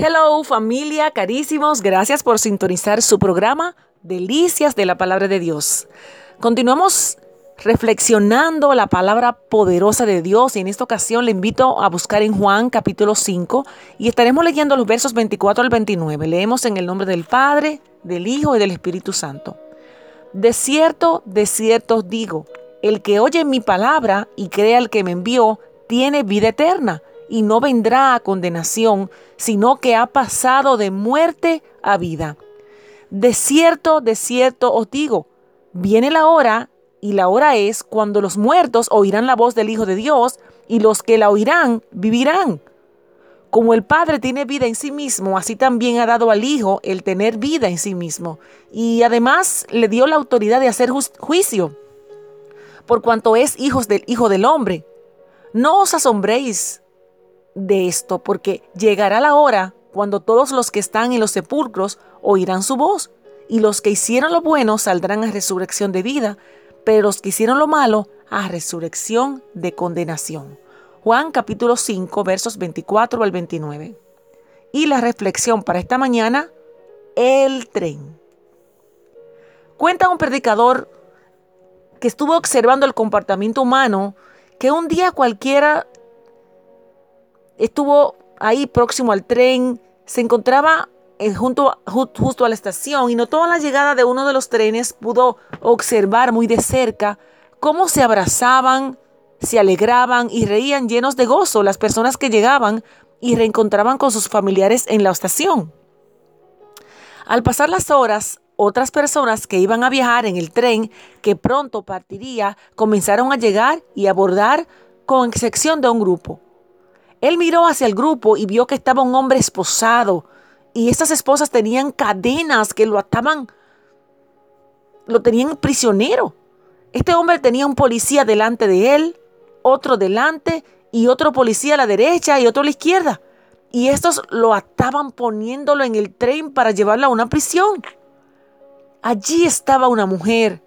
Hello familia, carísimos, gracias por sintonizar su programa Delicias de la Palabra de Dios. Continuamos reflexionando la palabra poderosa de Dios y en esta ocasión le invito a buscar en Juan capítulo 5 y estaremos leyendo los versos 24 al 29. Leemos en el nombre del Padre, del Hijo y del Espíritu Santo. De cierto, de cierto os digo, el que oye mi palabra y crea al que me envió, tiene vida eterna y no vendrá a condenación, sino que ha pasado de muerte a vida. De cierto, de cierto os digo, viene la hora, y la hora es cuando los muertos oirán la voz del Hijo de Dios, y los que la oirán vivirán. Como el Padre tiene vida en sí mismo, así también ha dado al Hijo el tener vida en sí mismo. Y además le dio la autoridad de hacer juicio, por cuanto es hijos del Hijo del Hombre. No os asombréis de esto, porque llegará la hora cuando todos los que están en los sepulcros oirán su voz, y los que hicieron lo bueno saldrán a resurrección de vida, pero los que hicieron lo malo a resurrección de condenación. Juan capítulo 5 versos 24 al 29. Y la reflexión para esta mañana, el tren. Cuenta un predicador que estuvo observando el comportamiento humano que un día cualquiera estuvo ahí próximo al tren, se encontraba eh, junto, justo a la estación y notó la llegada de uno de los trenes, pudo observar muy de cerca cómo se abrazaban, se alegraban y reían llenos de gozo las personas que llegaban y reencontraban con sus familiares en la estación. Al pasar las horas, otras personas que iban a viajar en el tren que pronto partiría comenzaron a llegar y abordar con excepción de un grupo. Él miró hacia el grupo y vio que estaba un hombre esposado y estas esposas tenían cadenas que lo ataban, lo tenían prisionero. Este hombre tenía un policía delante de él, otro delante y otro policía a la derecha y otro a la izquierda. Y estos lo ataban poniéndolo en el tren para llevarlo a una prisión. Allí estaba una mujer,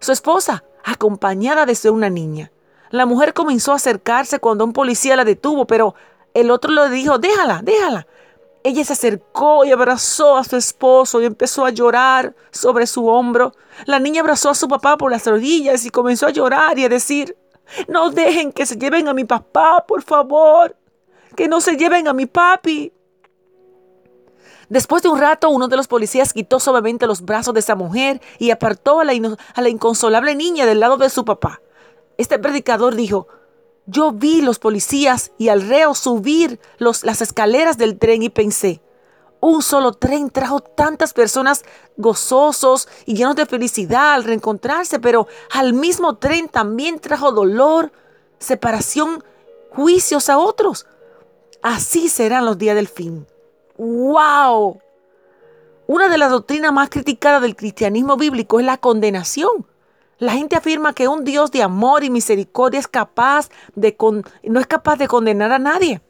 su esposa, acompañada de una niña. La mujer comenzó a acercarse cuando un policía la detuvo, pero el otro le dijo, déjala, déjala. Ella se acercó y abrazó a su esposo y empezó a llorar sobre su hombro. La niña abrazó a su papá por las rodillas y comenzó a llorar y a decir, no dejen que se lleven a mi papá, por favor, que no se lleven a mi papi. Después de un rato, uno de los policías quitó suavemente los brazos de esa mujer y apartó a la, a la inconsolable niña del lado de su papá. Este predicador dijo, yo vi los policías y al reo subir las escaleras del tren y pensé, un solo tren trajo tantas personas gozosos y llenos de felicidad al reencontrarse, pero al mismo tren también trajo dolor, separación, juicios a otros. Así serán los días del fin. ¡Wow! Una de las doctrinas más criticadas del cristianismo bíblico es la condenación. La gente afirma que un Dios de amor y misericordia es capaz de no es capaz de condenar a nadie.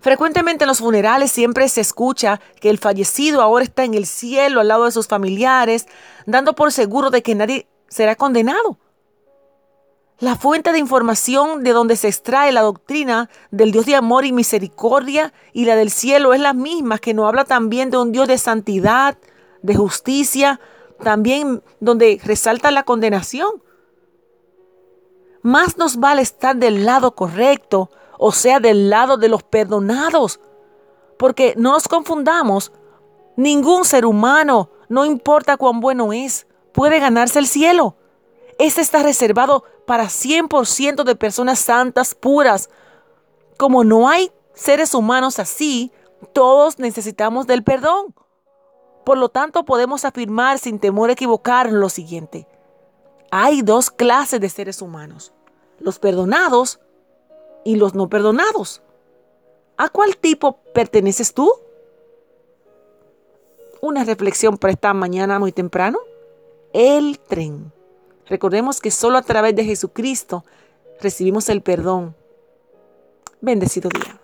Frecuentemente en los funerales siempre se escucha que el fallecido ahora está en el cielo al lado de sus familiares, dando por seguro de que nadie será condenado. La fuente de información de donde se extrae la doctrina del Dios de amor y misericordia y la del cielo es la misma, que nos habla también de un Dios de santidad, de justicia, también donde resalta la condenación. Más nos vale estar del lado correcto, o sea, del lado de los perdonados. Porque no nos confundamos, ningún ser humano, no importa cuán bueno es, puede ganarse el cielo. Este está reservado para 100% de personas santas, puras. Como no hay seres humanos así, todos necesitamos del perdón. Por lo tanto, podemos afirmar sin temor a equivocar lo siguiente. Hay dos clases de seres humanos, los perdonados y los no perdonados. ¿A cuál tipo perteneces tú? Una reflexión para esta mañana muy temprano. El tren. Recordemos que solo a través de Jesucristo recibimos el perdón. Bendecido día.